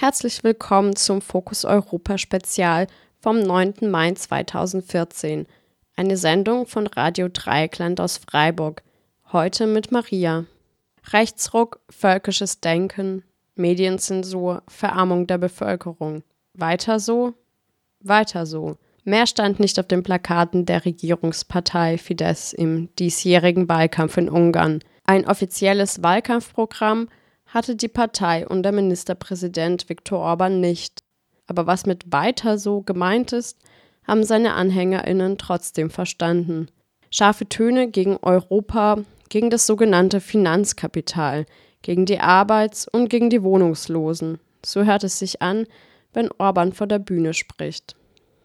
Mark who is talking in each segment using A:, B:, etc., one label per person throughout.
A: Herzlich willkommen zum Fokus Europa Spezial vom 9. Mai 2014. Eine Sendung von Radio Dreieckland aus Freiburg. Heute mit Maria. Rechtsruck, völkisches Denken, Medienzensur, Verarmung der Bevölkerung. Weiter so? Weiter so. Mehr stand nicht auf den Plakaten der Regierungspartei Fidesz im diesjährigen Wahlkampf in Ungarn. Ein offizielles Wahlkampfprogramm hatte die Partei und der Ministerpräsident Viktor Orban nicht. Aber was mit weiter so gemeint ist, haben seine AnhängerInnen trotzdem verstanden. Scharfe Töne gegen Europa, gegen das sogenannte Finanzkapital, gegen die Arbeits- und gegen die Wohnungslosen. So hört es sich an, wenn Orban vor der Bühne spricht.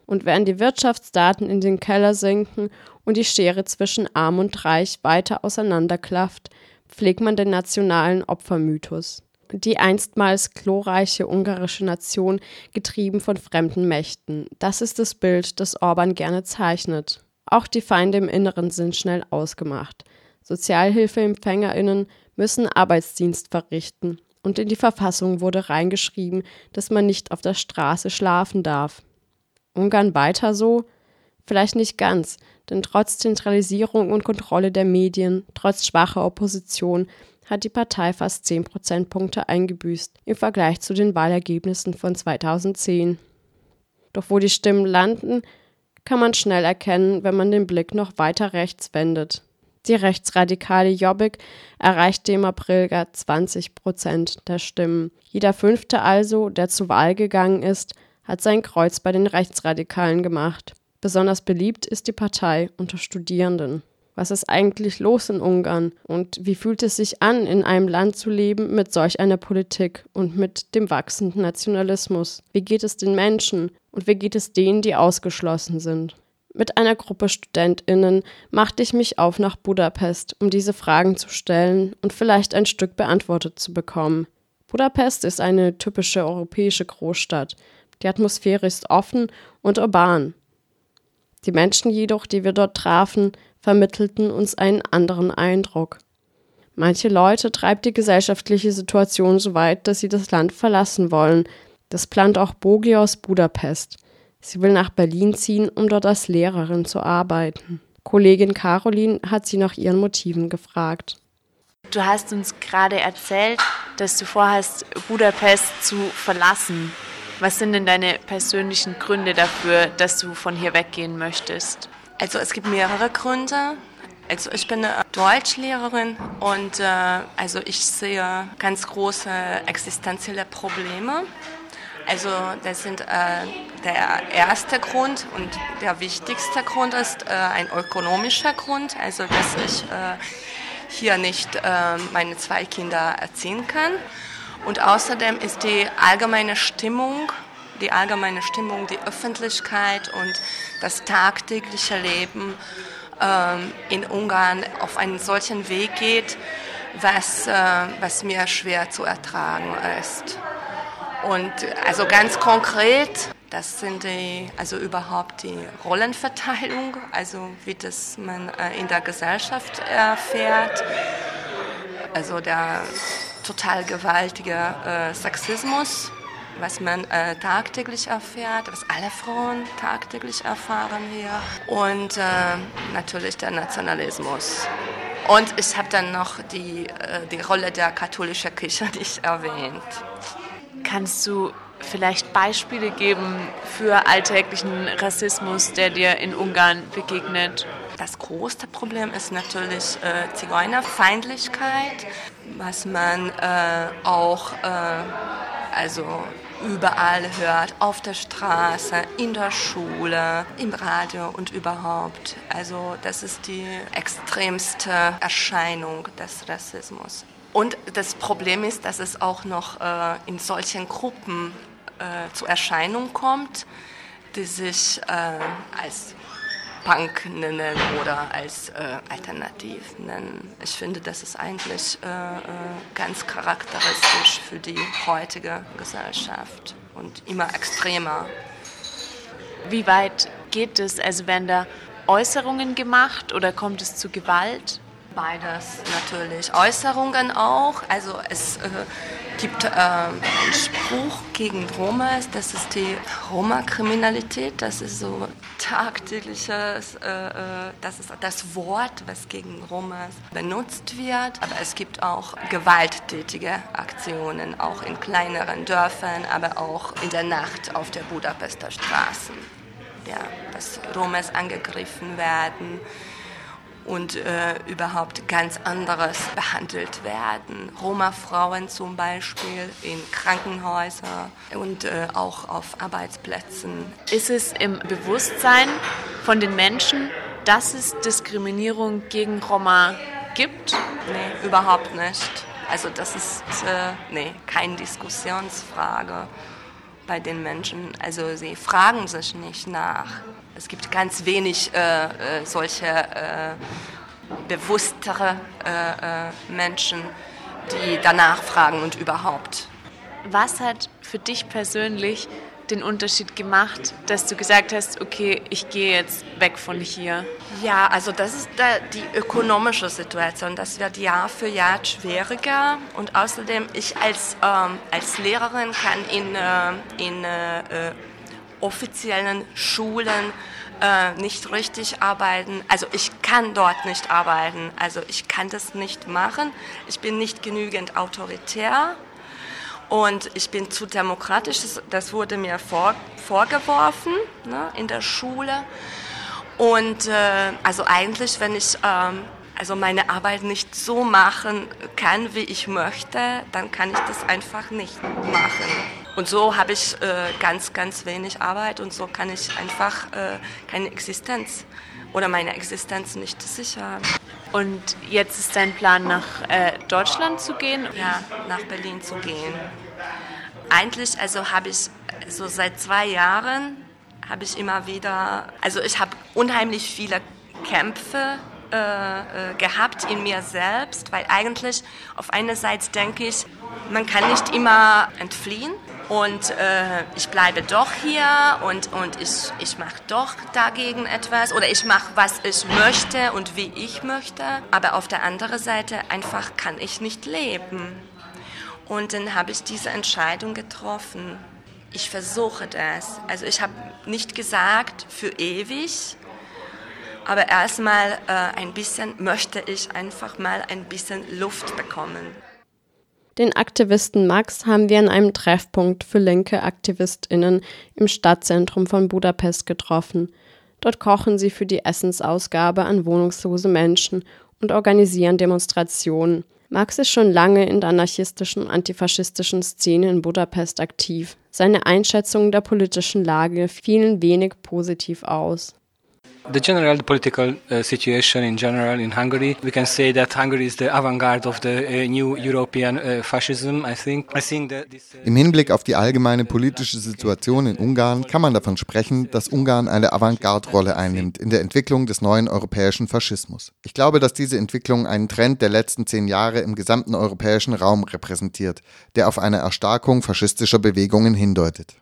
A: Und während die Wirtschaftsdaten in den Keller sinken und die Schere zwischen Arm und Reich weiter auseinanderklafft, pflegt man den nationalen Opfermythos. Die einstmals glorreiche ungarische Nation, getrieben von fremden Mächten. Das ist das Bild, das Orban gerne zeichnet. Auch die Feinde im Inneren sind schnell ausgemacht. Sozialhilfeempfängerinnen müssen Arbeitsdienst verrichten. Und in die Verfassung wurde reingeschrieben, dass man nicht auf der Straße schlafen darf. Ungarn weiter so? Vielleicht nicht ganz, denn trotz Zentralisierung und Kontrolle der Medien, trotz schwacher Opposition, hat die Partei fast 10 Prozentpunkte eingebüßt im Vergleich zu den Wahlergebnissen von 2010. Doch wo die Stimmen landen, kann man schnell erkennen, wenn man den Blick noch weiter rechts wendet. Die rechtsradikale Jobbik erreichte im April gar 20 Prozent der Stimmen. Jeder Fünfte also, der zur Wahl gegangen ist, hat sein Kreuz bei den Rechtsradikalen gemacht. Besonders beliebt ist die Partei unter Studierenden. Was ist eigentlich los in Ungarn? Und wie fühlt es sich an, in einem Land zu leben mit solch einer Politik und mit dem wachsenden Nationalismus? Wie geht es den Menschen? Und wie geht es denen, die ausgeschlossen sind? Mit einer Gruppe StudentInnen machte ich mich auf nach Budapest, um diese Fragen zu stellen und vielleicht ein Stück beantwortet zu bekommen. Budapest ist eine typische europäische Großstadt. Die Atmosphäre ist offen und urban. Die Menschen jedoch, die wir dort trafen, vermittelten uns einen anderen Eindruck. Manche Leute treibt die gesellschaftliche Situation so weit, dass sie das Land verlassen wollen. Das plant auch Bogi aus Budapest. Sie will nach Berlin ziehen, um dort als Lehrerin zu arbeiten. Kollegin Caroline hat sie nach ihren Motiven gefragt.
B: Du hast uns gerade erzählt, dass du vorhast, Budapest zu verlassen. Was sind denn deine persönlichen Gründe dafür, dass du von hier weggehen möchtest?
C: Also es gibt mehrere Gründe. Also ich bin eine Deutschlehrerin und äh, also ich sehe ganz große existenzielle Probleme. Also das sind äh, der erste Grund und der wichtigste Grund ist äh, ein ökonomischer Grund, also dass ich äh, hier nicht äh, meine zwei Kinder erziehen kann. Und außerdem ist die allgemeine Stimmung, die allgemeine Stimmung, die Öffentlichkeit und das tagtägliche Leben ähm, in Ungarn auf einen solchen Weg geht, was, äh, was mir schwer zu ertragen ist. Und also ganz konkret, das sind die, also überhaupt die Rollenverteilung, also wie das man äh, in der Gesellschaft erfährt. Also der total gewaltiger äh, Sexismus, was man äh, tagtäglich erfährt, was alle Frauen tagtäglich erfahren hier. Und äh, natürlich der Nationalismus. Und ich habe dann noch die, äh, die Rolle der katholischen Kirche nicht erwähnt.
B: Kannst du vielleicht Beispiele geben für alltäglichen Rassismus, der dir in Ungarn begegnet?
C: Das größte Problem ist natürlich äh, Zigeunerfeindlichkeit, was man äh, auch äh, also überall hört, auf der Straße, in der Schule, im Radio und überhaupt. Also das ist die extremste Erscheinung des Rassismus. Und das Problem ist, dass es auch noch äh, in solchen Gruppen äh, zur Erscheinung kommt, die sich äh, als Punk nennen oder als äh, Alternativ nennen. Ich finde, das ist eigentlich äh, äh, ganz charakteristisch für die heutige Gesellschaft und immer extremer.
B: Wie weit geht es? Also werden da Äußerungen gemacht oder kommt es zu Gewalt?
C: Beides natürlich. Äußerungen auch. Also es äh, gibt äh, einen Spruch gegen Roma, das ist die Roma-Kriminalität. Das ist so tagtägliches, äh, äh, das ist das Wort, was gegen Roma benutzt wird. Aber es gibt auch gewalttätige Aktionen, auch in kleineren Dörfern, aber auch in der Nacht auf der Budapester Straßen. Ja, dass Romas angegriffen werden und äh, überhaupt ganz anderes behandelt werden. Roma-Frauen zum Beispiel in Krankenhäusern und äh, auch auf Arbeitsplätzen.
B: Ist es im Bewusstsein von den Menschen, dass es Diskriminierung gegen Roma gibt?
C: Nee, überhaupt nicht. Also das ist äh, nee, keine Diskussionsfrage bei den Menschen. Also sie fragen sich nicht nach. Es gibt ganz wenig äh, äh, solche äh, bewusstere äh, äh, Menschen, die danach fragen und überhaupt.
B: Was hat für dich persönlich den Unterschied gemacht, dass du gesagt hast, okay, ich gehe jetzt weg von hier?
C: Ja, also das ist die ökonomische Situation. Das wird Jahr für Jahr schwieriger. Und außerdem, ich als, ähm, als Lehrerin kann in, äh, in äh, offiziellen Schulen äh, nicht richtig arbeiten. Also ich kann dort nicht arbeiten. Also ich kann das nicht machen. Ich bin nicht genügend autoritär und ich bin zu demokratisch. Das wurde mir vor, vorgeworfen ne, in der Schule. Und äh, also eigentlich, wenn ich ähm, also meine Arbeit nicht so machen kann, wie ich möchte, dann kann ich das einfach nicht machen. Und so habe ich äh, ganz, ganz wenig Arbeit und so kann ich einfach äh, keine Existenz oder meine Existenz nicht sichern.
B: Und jetzt ist dein Plan, nach äh, Deutschland zu gehen?
C: Ja, nach Berlin zu gehen. Eigentlich, also habe ich so seit zwei Jahren habe ich immer wieder, also ich habe unheimlich viele Kämpfe äh, äh, gehabt in mir selbst, weil eigentlich auf einer Seite denke ich, man kann nicht immer entfliehen und äh, ich bleibe doch hier und, und ich, ich mache doch dagegen etwas oder ich mache, was ich möchte und wie ich möchte, aber auf der anderen Seite einfach kann ich nicht leben. Und dann habe ich diese Entscheidung getroffen. Ich versuche das. Also ich habe nicht gesagt für ewig, aber erstmal äh, ein bisschen möchte ich einfach mal ein bisschen Luft bekommen.
A: Den Aktivisten Max haben wir an einem Treffpunkt für linke AktivistInnen im Stadtzentrum von Budapest getroffen. Dort kochen sie für die Essensausgabe an wohnungslose Menschen und organisieren Demonstrationen. Max ist schon lange in der anarchistischen und antifaschistischen Szene in Budapest aktiv. Seine Einschätzungen der politischen Lage fielen wenig positiv aus.
D: The general political uh, situation in general in Hungary, we can say that Hungary is the avant-garde of the uh, new European uh, fascism. I think. I think that this,
E: Im Hinblick auf die allgemeine politische Situation in Ungarn kann man davon sprechen, dass Ungarn eine Avantgarde-Rolle einnimmt in der Entwicklung des neuen europäischen Faschismus. Ich glaube, dass diese Entwicklung einen Trend der letzten zehn Jahre im gesamten europäischen Raum repräsentiert, der auf eine Erstarkung faschistischer Bewegungen hindeutet.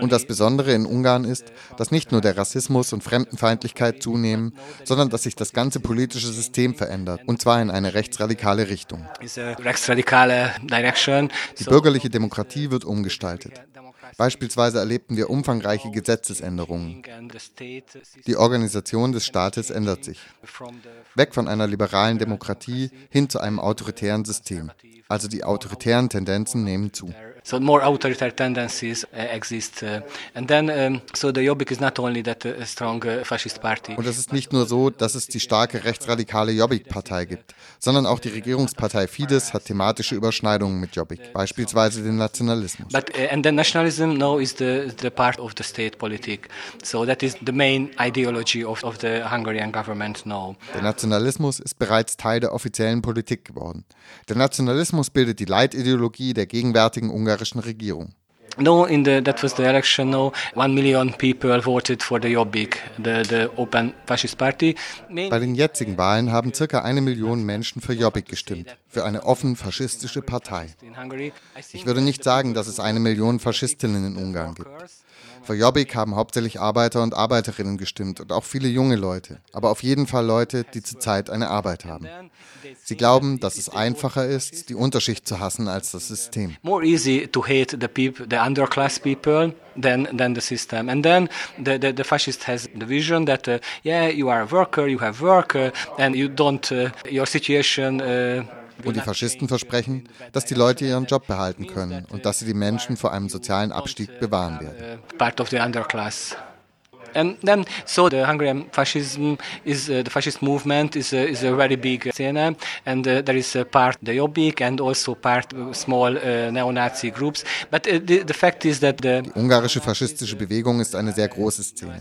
E: Und das Besondere in Ungarn ist, dass nicht nur der Rassismus und Fremdenfeindlichkeit zunehmen, sondern dass sich das ganze politische System verändert, und zwar in eine rechtsradikale Richtung. Die bürgerliche Demokratie wird umgestaltet. Beispielsweise erlebten wir umfangreiche Gesetzesänderungen. Die Organisation des Staates ändert sich. Weg von einer liberalen Demokratie hin zu einem autoritären System. Also die autoritären Tendenzen nehmen zu.
D: So more authoritarian tendencies uh, exist. Uh, and then, so the Jobbik is not only that uh, strong fascist party.
E: Und es ist nicht nur so, dass es die starke rechtsradikale Jobbik-Partei gibt, sondern auch die Regierungspartei Fidesz hat thematische Überschneidungen mit Jobbik, beispielsweise den Nationalismus.
D: But and then nationalism now is the the part of the state politic. So that is the main ideology of of the Hungarian government now.
E: Der Nationalismus ist bereits Teil der offiziellen Politik geworden. Der Nationalismus Faschismus bildet die Leitideologie der gegenwärtigen ungarischen Regierung.
D: No, in the that was the election. No, one million people voted for the Jobbik, the the Open Fascist Party.
E: Bei den jetzigen Wahlen haben circa eine Million Menschen für Jobbik gestimmt, für eine offen faschistische Partei. Ich würde nicht sagen, dass es eine Million Faschistinnen in Ungarn gibt. Für Jobbik haben hauptsächlich Arbeiter und Arbeiterinnen gestimmt und auch viele junge Leute, aber auf jeden Fall Leute, die zurzeit eine Arbeit haben. Sie glauben, dass es einfacher ist, die Unterschicht zu hassen als das System.
D: More easy to hate the people, the underclass people than than the system. And then the the, the fascist has the vision that uh, yeah, you are a worker, you have work, uh, and you don't uh, your situation. Uh,
E: und die Faschisten versprechen, dass die Leute ihren Job behalten können und dass sie die Menschen vor einem sozialen Abstieg bewahren werden.
D: And then, so the Hungarian fascism is uh, the fascist movement is uh, is a very big scene, and uh, there is a part the Jobbik and also part uh, small uh, neo-Nazi groups. But uh, the, the fact is that the
E: Die ungarische faschistische Bewegung ist eine sehr große Szene.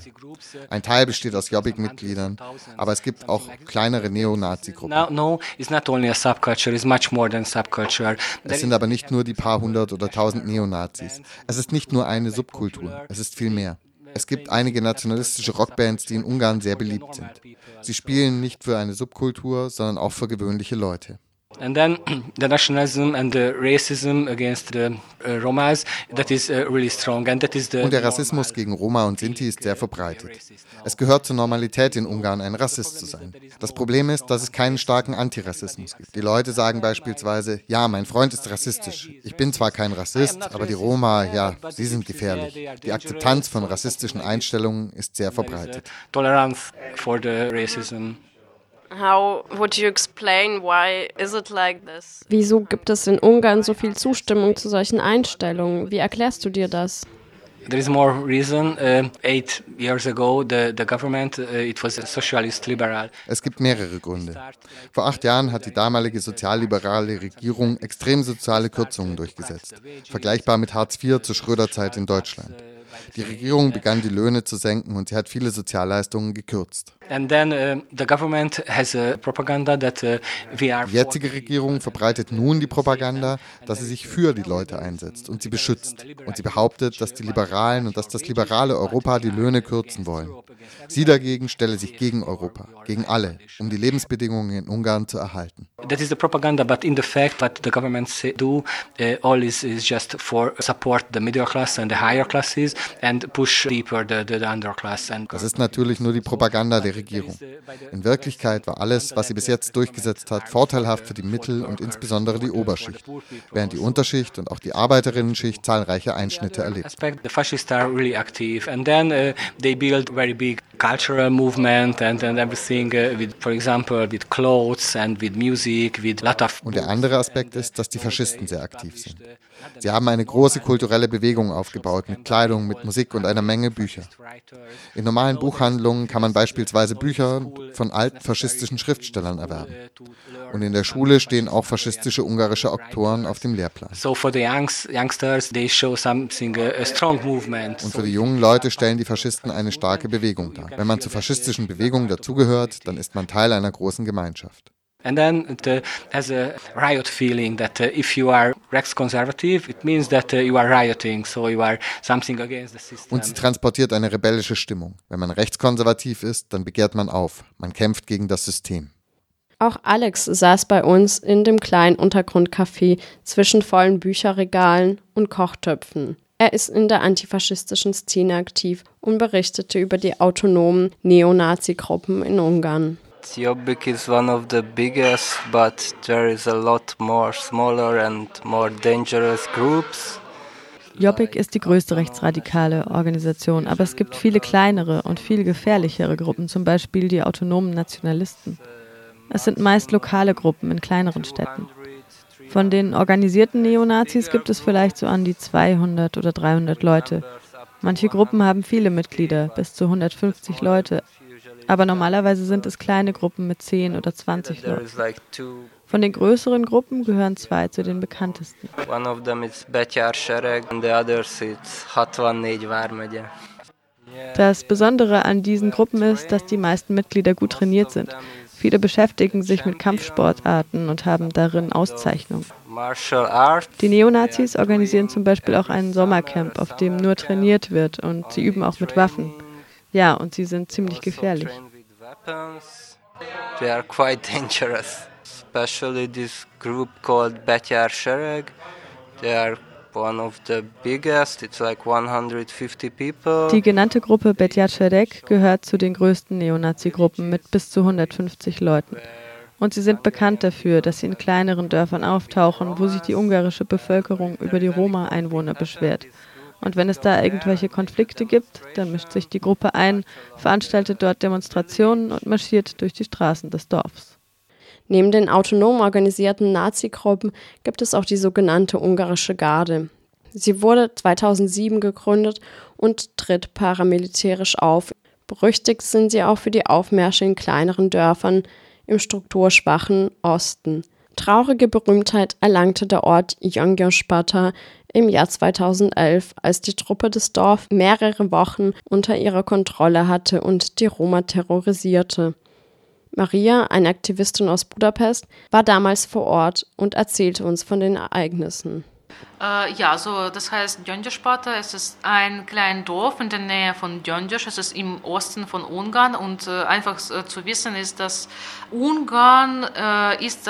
E: Ein Teil besteht aus Jobbik-Mitgliedern, aber es gibt auch kleinere Neonazi-Gruppen.
D: now no, it's not only a subculture; it's much more than subculture.
E: Es sind aber nicht nur die paar hundert oder tausend Neonazis. Es ist nicht nur eine Subkultur, es ist viel mehr. Es gibt einige nationalistische Rockbands, die in Ungarn sehr beliebt sind. Sie spielen nicht für eine Subkultur, sondern auch für gewöhnliche Leute.
D: And then the nationalism and the racism against the uh, Romas, that is uh, really strong, and that is the.
E: Und der Rassismus gegen Roma und Sinti ist sehr verbreitet. Es gehört zur Normalität in Ungarn, ein Rassist zu sein. Das Problem ist, dass es keinen starken Antirassismus gibt. Die Leute sagen beispielsweise, ja, mein Freund ist rassistisch. Ich bin zwar kein Rassist, aber die Roma, ja, sie sind gefährlich. Die Akzeptanz von rassistischen Einstellungen ist sehr verbreitet.
D: Tolerance for the racism.
F: Like this?
A: Wieso gibt es in Ungarn so viel Zustimmung zu solchen Einstellungen? Wie erklärst du dir das?
D: There is more reason. Uh, eight years ago, the, the government, uh, it was a socialist liberal.
E: Es gibt mehrere Gründe. Vor acht Jahren hat die damalige sozialliberale Regierung extrem soziale Kürzungen durchgesetzt, vergleichbar mit Hartz IV zur Schröderzeit in Deutschland. Die Regierung begann die Löhne zu senken und sie hat viele Sozialleistungen gekürzt.
D: And then uh, the government has a propaganda that uh, we are.
E: Die jetzige Regierung verbreitet nun die Propaganda, dass sie sich für die Leute einsetzt und sie beschützt. Und sie behauptet, dass die Liberalen und dass das liberale Europa die Löhne kürzen wollen. Sie dagegen stelle sich gegen Europa, gegen alle, um die Lebensbedingungen in Ungarn zu erhalten.
D: That is the propaganda, but in the fact, what the government do, uh, all is, is just for support the middle class and the higher classes and push deeper the, the, the underclass. And
E: Das ist natürlich nur die Propaganda der Regierung. In Wirklichkeit war alles, was sie bis jetzt durchgesetzt hat, vorteilhaft für die Mittel- und insbesondere die Oberschicht, während die Unterschicht und auch die Arbeiterinnenschicht zahlreiche Einschnitte erlebt.
D: the fascists are really active, and then uh, they build very big cultural movement and, and everything uh, with, for example, with clothes and with music, with lot of.
E: Und der andere Aspekt ist, dass die Faschisten sehr aktiv sind. Sie haben eine große kulturelle Bewegung aufgebaut mit Kleidung, mit Musik und einer Menge Bücher. In normalen Buchhandlungen kann man beispielsweise Bücher von alten faschistischen Schriftstellern erwerben. Und in der Schule stehen auch faschistische ungarische Autoren auf dem Lehrplan. Und für die jungen Leute stellen die Faschisten eine starke Bewegung dar. Wenn man zur faschistischen Bewegung dazugehört, dann ist man Teil einer großen Gemeinschaft.
D: And then it has a riot feeling that uh, if you are Rex-conservative, it means that uh, you are rioting, so you are something against the system.
E: Und sie transportiert eine rebellische Stimmung. Wenn man rechtskonservativ ist, dann begehrt man auf. Man kämpft gegen das System.
A: Auch Alex saß bei uns in dem kleinen Untergrundcafé zwischen vollen Bücherregalen und Kochtöpfen. Er ist in der antifaschistischen Szene aktiv und berichtete über die autonomen Neonazi-Gruppen in Ungarn.
G: Jobbik is one of the biggest, but there is a lot more smaller and more dangerous groups.
H: Jobbik ist die größte rechtsradikale Organisation, aber es gibt viele kleinere und viel gefährlichere Gruppen, zum Beispiel die autonomen Nationalisten. Es sind meist lokale Gruppen in kleineren Städten. Von den organisierten Neonazis gibt es vielleicht so an die 200 oder 300 Leute. Manche Gruppen haben viele Mitglieder, bis zu 150 Leute, aber normalerweise sind es kleine Gruppen mit 10 oder 20
G: There
H: Leuten. Von den größeren Gruppen gehören zwei zu den bekanntesten.
G: One of them is Betyár Sereg and the others it's 64 Vármegye.
H: Das Besondere an diesen Gruppen ist, dass die meisten Mitglieder gut trainiert sind. Viele beschäftigen sich mit Kampfsportarten und haben darin Auszeichnungen. Die Neonazis organisieren zum Beispiel auch ein Sommercamp, auf dem nur trainiert wird und sie üben auch mit Waffen. Ja, und sie sind ziemlich gefährlich.
G: They are quite dangerous, especially this group called Betyar Shereg. They are one of the biggest, it's like 150 people.
H: Die genannte Gruppe Betyar Shereg gehört zu den größten Neonazi-Gruppen mit bis zu 150 Leuten. Und sie sind bekannt dafür, dass sie in kleineren Dörfern auftauchen, wo sich die ungarische Bevölkerung über die Roma-Einwohner beschwert. Und wenn es da irgendwelche Konflikte gibt, dann mischt sich die Gruppe ein, veranstaltet dort Demonstrationen und marschiert durch die Straßen des Dorfs.
A: Neben den autonom organisierten Nazi-Gruppen gibt es auch die sogenannte Ungarische Garde. Sie wurde 2007 gegründet und tritt paramilitärisch auf. Berüchtigt sind sie auch für die Aufmärsche in kleineren Dörfern, im strukturschwachen Osten. Traurige Berühmtheit erlangte der Ort Jongjosparta im Jahr 2011, als die Truppe des Dorf mehrere Wochen unter ihrer Kontrolle hatte und die Roma terrorisierte. Maria, eine Aktivistin aus Budapest, war damals vor Ort und erzählte uns von den Ereignissen.
I: Äh, ja, so das heißt Gyöngyöspata. Es ist ein kleines Dorf in der Nähe von Gyöngyös. Es ist im Osten von Ungarn und äh, einfach äh, zu wissen ist, dass Ungarn äh, ist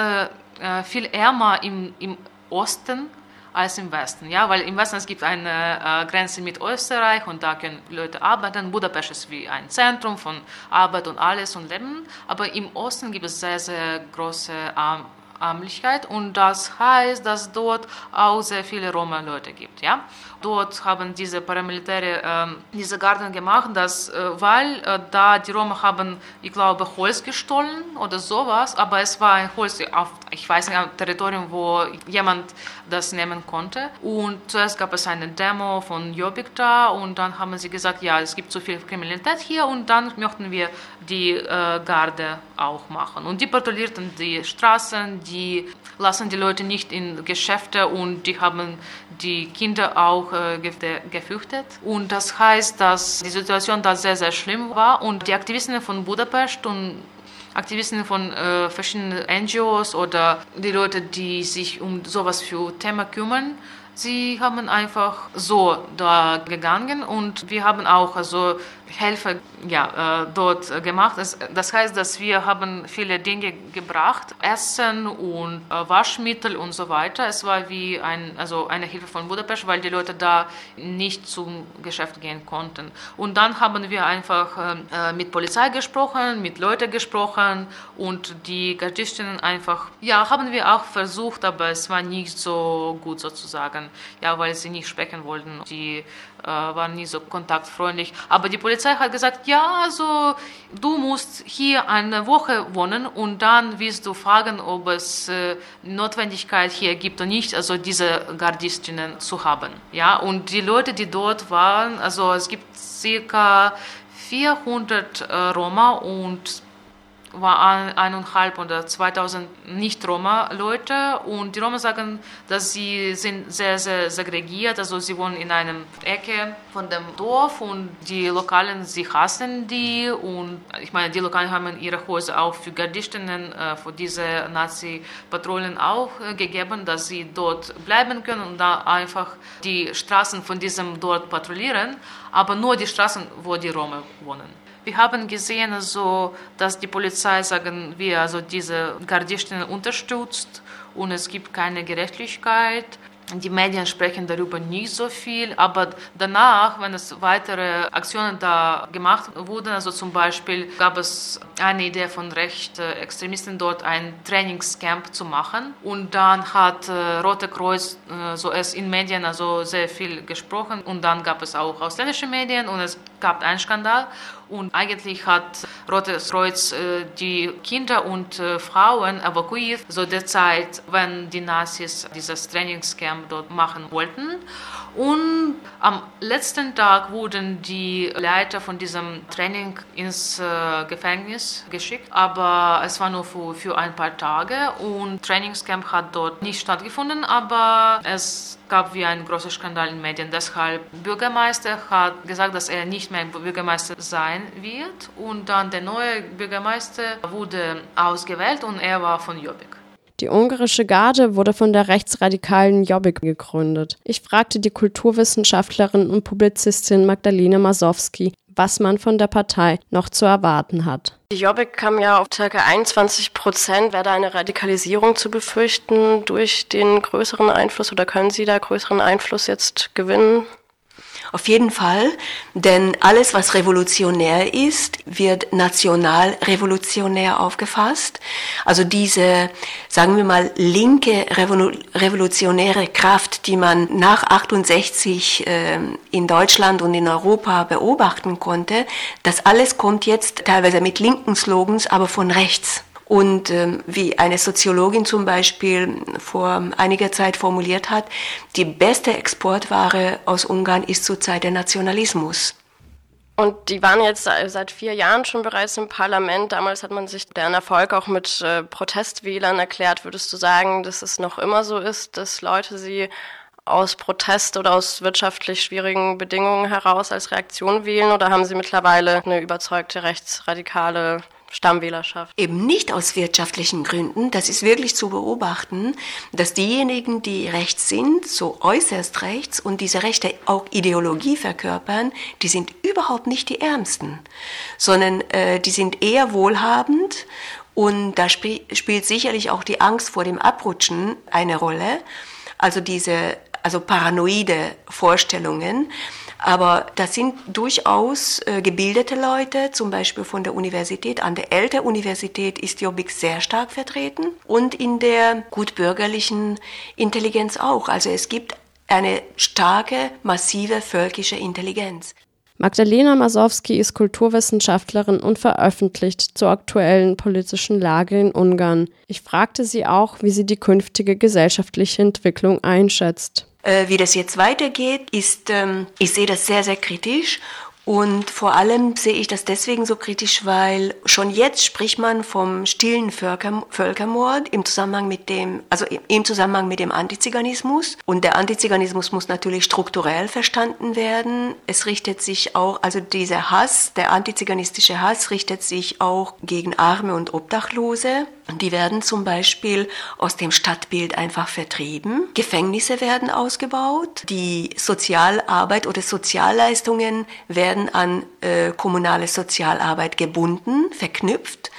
I: äh, äh, viel ärmer im, im Osten als im Westen. Ja, weil im Westen es gibt eine Grenze mit Österreich und da können Leute arbeiten. Budapest ist wie ein Zentrum von Arbeit und alles und Leben. Aber im Osten gibt es sehr, sehr große Arm Armlichkeit und das heißt, dass dort auch sehr viele Roma-Leute gibt. Ja? Dort haben diese Paramilitäre äh, diese Garten gemacht, dass, äh, weil äh, da die Roma haben, ich glaube, Holz gestohlen oder sowas, aber es war ein Holz auf, ich weiß nicht, einem Territorium, wo jemand das nehmen konnte. Und zuerst gab es eine Demo von Jobbik da und dann haben sie gesagt, ja, es gibt zu viel Kriminalität hier und dann möchten wir die äh, Garde auch machen. Und die patrouillierten die Straßen, die lassen die Leute nicht in Geschäfte und die haben die Kinder auch äh, gefürchtet. Und das heißt, dass die Situation da sehr, sehr schlimm war und die Aktivisten von Budapest und Aktivisten von äh, verschiedenen NGOs oder die Leute, die sich um sowas für Thema kümmern, sie haben einfach so da gegangen und wir haben auch also Helfer ja, äh, dort gemacht. Das heißt, dass wir haben viele Dinge gebracht, Essen und äh, Waschmittel und so weiter. Es war wie ein, also eine Hilfe von Budapest, weil die Leute da nicht zum Geschäft gehen konnten. Und dann haben wir einfach äh, mit Polizei gesprochen, mit Leuten gesprochen und die Gardistinnen einfach, ja, haben wir auch versucht, aber es war nicht so gut sozusagen, ja, weil sie nicht sprechen wollten. Die waren nie so kontaktfreundlich. Aber die Polizei hat gesagt, ja, also du musst hier eine Woche wohnen und dann wirst du fragen, ob es äh, Notwendigkeit hier gibt oder nicht, also diese Gardistinnen zu haben. Ja, und die Leute, die dort waren, also es gibt circa 400 äh, Roma und war eineinhalb oder 2000 Nicht-Roma-Leute. Und die Roma sagen, dass sie sind sehr, sehr segregiert, also sie wohnen in einer Ecke von dem Dorf und die Lokalen, sie hassen die. Und ich meine, die Lokalen haben ihre Häuser auch für Gardistinnen, äh, für diese Nazi-Patrouillen auch äh, gegeben, dass sie dort bleiben können und da einfach die Straßen von diesem dort patrouillieren, aber nur die Straßen, wo die Roma wohnen. Wir haben gesehen, also, dass die Polizei, sagen wir, also diese Gardisten unterstützt und es gibt keine Gerechtigkeit. Die Medien sprechen darüber nicht so viel, aber danach, wenn es weitere Aktionen da gemacht wurden, also zum Beispiel gab es eine Idee von Rechtsextremisten dort ein Trainingscamp zu machen. Und dann hat äh, Rote Kreuz äh, so es in Medien also sehr viel gesprochen. Und dann gab es auch ausländische Medien und es gab einen Skandal und eigentlich hat Rotes Kreuz äh, die Kinder und äh, Frauen evakuiert, so derzeit, wenn die Nazis dieses Trainingscamp dort machen wollten. Und am letzten Tag wurden die Leiter von diesem Training ins äh, Gefängnis geschickt, aber es war nur für, für ein paar Tage und Trainingscamp hat dort nicht stattgefunden, aber es gab wie ein großer Skandal in den Medien. Deshalb Bürgermeister hat gesagt, dass er nicht mehr Bürgermeister sein wird und dann der neue Bürgermeister wurde ausgewählt und er war von Jobbik.
A: Die ungarische Garde wurde von der rechtsradikalen Jobbik gegründet. Ich fragte die Kulturwissenschaftlerin und Publizistin Magdalena Masowski, was man von der Partei noch zu erwarten hat.
F: Die Jobbik kam ja auf ca. 21 Prozent. Wäre da eine Radikalisierung zu befürchten durch den größeren Einfluss oder können Sie da größeren Einfluss jetzt gewinnen?
J: Auf jeden Fall, denn alles, was revolutionär ist, wird national revolutionär aufgefasst. Also diese, sagen wir mal, linke revolutionäre Kraft, die man nach 68 äh, in Deutschland und in Europa beobachten konnte, das alles kommt jetzt teilweise mit linken Slogans, aber von rechts. Und ähm, wie eine Soziologin zum Beispiel vor einiger Zeit formuliert hat, die beste Exportware aus Ungarn ist zurzeit der Nationalismus.
F: Und die waren jetzt seit vier Jahren schon bereits im Parlament. Damals hat man sich deren Erfolg auch mit äh, Protestwählern erklärt. Würdest du sagen, dass es noch immer so ist, dass Leute sie aus Protest oder aus wirtschaftlich schwierigen Bedingungen heraus als Reaktion wählen? Oder haben sie mittlerweile eine überzeugte rechtsradikale Stammwählerschaft.
J: Eben nicht aus wirtschaftlichen Gründen. Das ist wirklich zu beobachten, dass diejenigen, die rechts sind, so äußerst rechts und diese Rechte auch Ideologie verkörpern, die sind überhaupt nicht die Ärmsten, sondern äh, die sind eher wohlhabend und da sp spielt sicherlich auch die Angst vor dem Abrutschen eine Rolle. Also diese also paranoide Vorstellungen. Aber das sind durchaus äh, gebildete Leute, zum Beispiel von der Universität. An der Elter Universität ist Jobbik sehr stark vertreten und in der gutbürgerlichen Intelligenz auch. Also es gibt eine starke, massive völkische Intelligenz.
A: Magdalena Masowski ist Kulturwissenschaftlerin und veröffentlicht zur aktuellen politischen Lage in Ungarn. Ich fragte sie auch, wie sie die künftige gesellschaftliche Entwicklung einschätzt.
J: Äh, wie das jetzt weitergeht, ist, ähm, ich sehe das sehr, sehr kritisch und vor allem sehe ich das deswegen so kritisch, weil schon jetzt spricht man vom stillen Völkermord im Zusammenhang mit dem, also im Zusammenhang mit dem Antiziganismus. Und der Antiziganismus muss natürlich strukturell verstanden werden. Es richtet sich auch, also dieser Hass, der antiziganistische Hass richtet sich auch gegen Arme und Obdachlose. Die werden zum Beispiel aus dem Stadtbild einfach vertrieben. Gefängnisse werden ausgebaut. Die Sozialarbeit oder Sozialleistungen werden an äh, kommunale Sozialarbeit gebunden, verknüpft.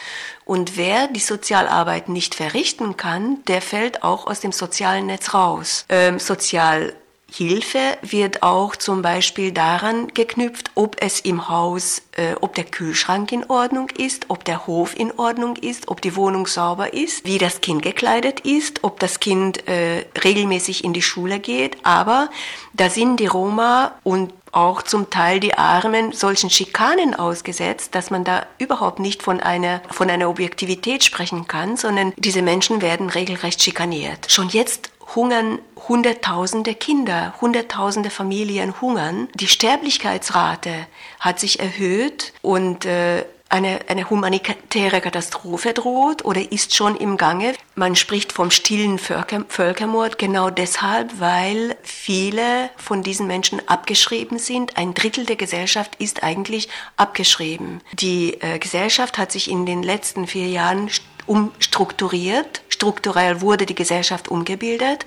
J: Und wer die Sozialarbeit nicht verrichten kann, der fällt auch aus dem sozialen Netz raus. Ähm, Sozial Hilfe wird auch zum Beispiel daran geknüpft, ob es im Haus, äh, ob der Kühlschrank in Ordnung ist, ob der Hof in Ordnung ist, ob die Wohnung sauber ist, wie das Kind gekleidet ist, ob das Kind äh, regelmäßig in die Schule geht. Aber da sind die Roma und auch zum Teil die Armen solchen Schikanen ausgesetzt, dass man da überhaupt nicht von einer, von einer Objektivität sprechen kann, sondern diese Menschen werden regelrecht schikaniert. Schon jetzt hungern Hunderttausende Kinder, Hunderttausende Familien hungern. Die Sterblichkeitsrate hat sich erhöht und äh, eine, eine humanitäre Katastrophe droht oder ist schon im Gange. Man spricht vom stillen Völker, Völkermord genau deshalb, weil viele von diesen Menschen abgeschrieben sind. Ein Drittel der Gesellschaft ist eigentlich abgeschrieben. Die äh, Gesellschaft hat sich in den letzten vier Jahren umstrukturiert. Strukturell wurde die Gesellschaft umgebildet.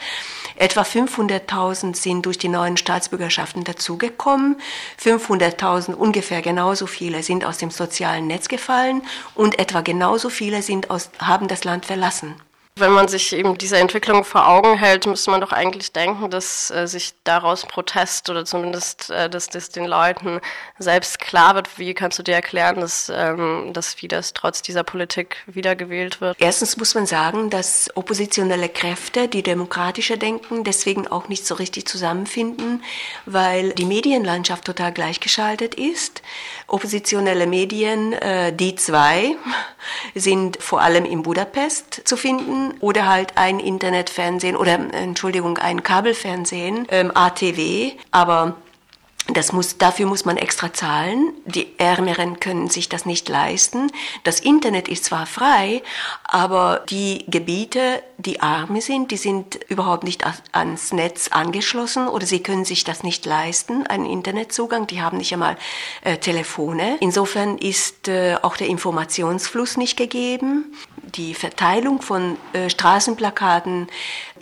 J: Etwa 500.000 sind durch die neuen Staatsbürgerschaften dazugekommen. 500.000 ungefähr genauso viele sind aus dem sozialen Netz gefallen und etwa genauso viele sind aus, haben das Land verlassen.
F: Wenn man sich eben diese Entwicklung vor Augen hält, müsste man doch eigentlich denken, dass äh, sich daraus Protest oder zumindest, äh, dass das den Leuten selbst klar wird. Wie kannst du dir erklären, dass, ähm, dass Fidesz trotz dieser Politik wiedergewählt wird?
J: Erstens muss man sagen, dass oppositionelle Kräfte, die demokratischer denken, deswegen auch nicht so richtig zusammenfinden, weil die Medienlandschaft total gleichgeschaltet ist. Oppositionelle Medien, äh, die zwei, sind vor allem in Budapest zu finden oder halt ein Internetfernsehen oder Entschuldigung, ein Kabelfernsehen, ähm, ATW, aber das muss, dafür muss man extra zahlen. Die Ärmeren können sich das nicht leisten. Das Internet ist zwar frei, aber die Gebiete, die arme sind, die sind überhaupt nicht ans Netz angeschlossen oder sie können sich das nicht leisten, einen Internetzugang. Die haben nicht einmal äh, Telefone. Insofern ist äh, auch der Informationsfluss nicht gegeben. Die Verteilung von äh, Straßenplakaten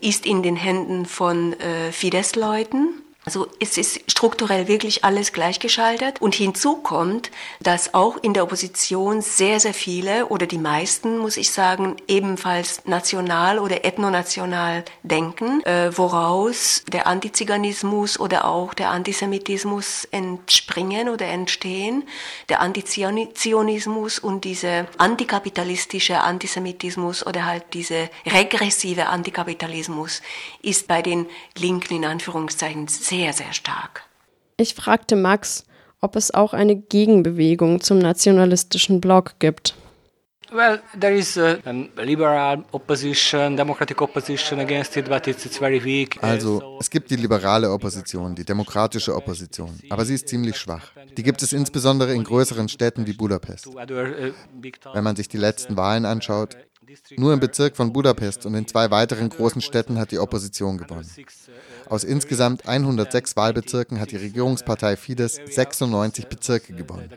J: ist in den Händen von äh, Fidesz-Leuten. Also es ist strukturell wirklich alles gleichgeschaltet. Und hinzu kommt, dass auch in der Opposition sehr, sehr viele oder die meisten, muss ich sagen, ebenfalls national oder ethnonational denken, äh, woraus der Antiziganismus oder auch der Antisemitismus entspringen oder entstehen. Der Antizionismus und diese antikapitalistische Antisemitismus oder halt diese regressive Antikapitalismus ist bei den Linken in Anführungszeichen sehr, sehr stark.
A: Ich fragte Max, ob es auch eine Gegenbewegung zum nationalistischen Block gibt.
D: Well, there is a, liberal opposition, democratic opposition against it, but it's, it's very weak.
E: Also, es gibt die liberale Opposition, die demokratische Opposition, aber sie ist ziemlich schwach. Die gibt es insbesondere in größeren Städten wie Budapest. Wenn man sich die letzten Wahlen anschaut, nur im Bezirk von Budapest und in zwei weiteren großen Städten hat die Opposition gewonnen. Aus insgesamt 106 Wahlbezirken hat die Regierungspartei Fidesz 96 Bezirke gewonnen.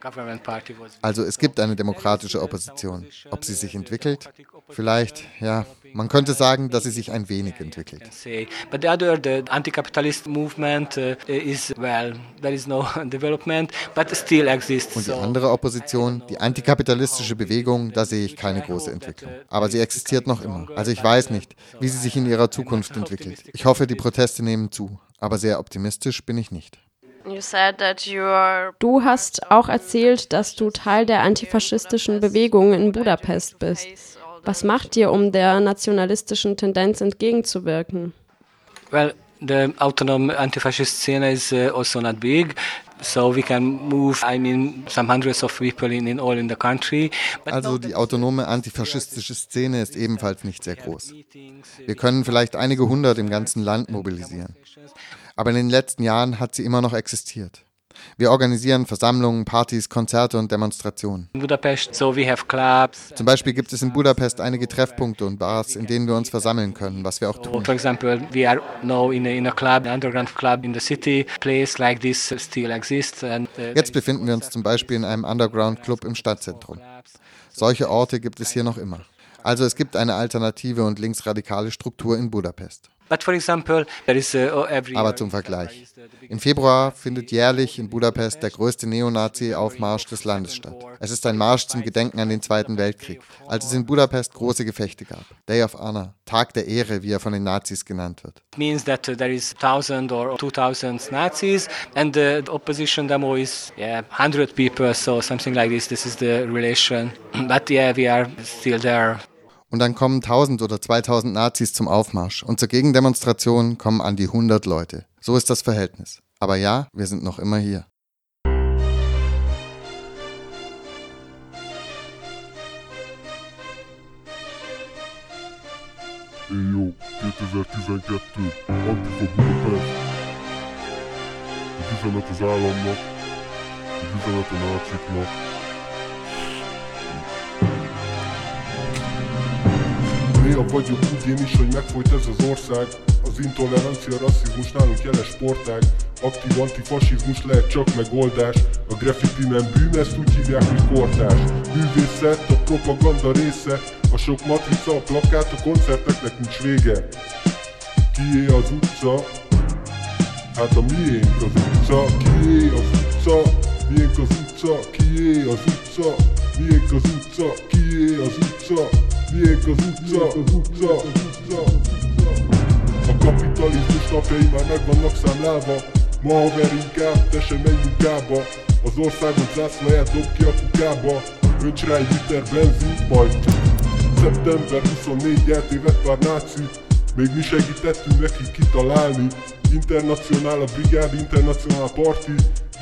E: Also es gibt eine demokratische Opposition. Ob sie sich entwickelt? Vielleicht, ja, man könnte sagen, dass sie sich ein wenig entwickelt.
D: But the other, the anti-capitalist movement is, well, there is no development, but still exists.
E: Und die andere Opposition, die antikapitalistische Bewegung, da sehe ich keine große Entwicklung. Aber sie existiert noch immer. Also ich weiß nicht, wie sie sich in ihrer Zukunft entwickelt. Ich hoffe, die Proteste nehmen zu, aber sehr optimistisch bin ich nicht.
A: Du hast auch erzählt, dass du Teil der antifaschistischen Bewegung in Budapest bist. Was macht ihr, um der nationalistischen Tendenz entgegenzuwirken?
D: Well, the autonomous anti-fascist scene is uh, also not big. So we can move, I mean, some hundreds of people in, in all in the country.
E: Also die autonome antifaschistische Szene ist ebenfalls nicht sehr groß. Wir können vielleicht einige hundert im ganzen Land mobilisieren. Aber in den letzten Jahren hat sie immer noch existiert. Wir organisieren Versammlungen, Partys, Konzerte und Demonstrationen.
D: In Budapest, so we have clubs.
E: Zum Beispiel gibt es in Budapest einige Treffpunkte und Bars, in denen wir uns versammeln können, was wir auch tun.
D: For example, we are now in a, in a club, an underground club in the city. Place like this still exists. And, uh,
E: Jetzt befinden wir uns zum Beispiel in einem Underground Club im Stadtzentrum. Solche Orte gibt es hier noch immer. Also es gibt eine alternative und linksradikale Struktur in Budapest.
D: Uh,
E: Aber zum Vergleich. Im Februar findet jährlich in Budapest der größte Neonazi-Aufmarsch des Landes statt. Es ist ein Marsch zum Gedenken an den Zweiten Weltkrieg, als es in Budapest große Gefechte gab. Day of Honor, Tag der Ehre, wie er von den Nazis genannt wird.
D: means that uh, there is 1000 or 2000 Nazis and the opposition demo is yeah 100 people so something like this this is the relation but yeah we are still there
E: und dann kommen 1000 oder 2000 Nazis zum Aufmarsch und zur Gegendemonstration kommen an die 100 Leute. So ist das Verhältnis. Aber ja, wir sind noch immer hier.
K: Hey yo, 2012, Antifa Budapest. Az üzenet az államnak, az üzenet a náciknak. Néha vagyok úgy én is, hogy megfolyt ez az ország Az intolerancia, rasszizmus nálunk jeles sportág Aktív antifasizmus lehet csak megoldás A graffiti nem bűn, ezt úgy hívják, hogy kortás Művészet, a propaganda része A sok matrica, a plakát, a koncerteknek nincs vége Kié az utca? Hát a miénk az utca Kié az utca? Miénk az utca? Kié az utca? Miénk az utca? Kié az utca? Miénk az utca? Az utca? A kapitalizmus napjai már meg vannak számlálva. Ma haver inkább, te sem menj munkába Az országod zászlaját dob ki a kukába. Önts rá egy liter benzint, majd Szeptember 24 eltévedt pár náci. Még mi segítettünk neki kitalálni. Internacionál a brigád, internacionál parti.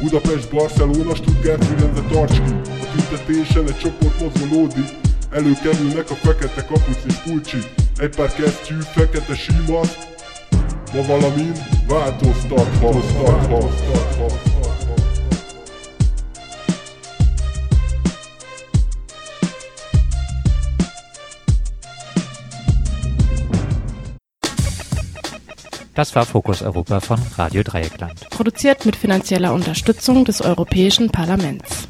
K: Budapest, Barcelona, Stuttgart, Firenze, tarts A tüntetésen egy csoport mozgolódik Előkerülnek a fekete kapuc és pulcsi Egy pár kesztyű, fekete símasz Ma valamin változtathatsz.
L: Das war Fokus Europa von Radio Dreieckland.
M: Produziert mit finanzieller Unterstützung des Europäischen Parlaments.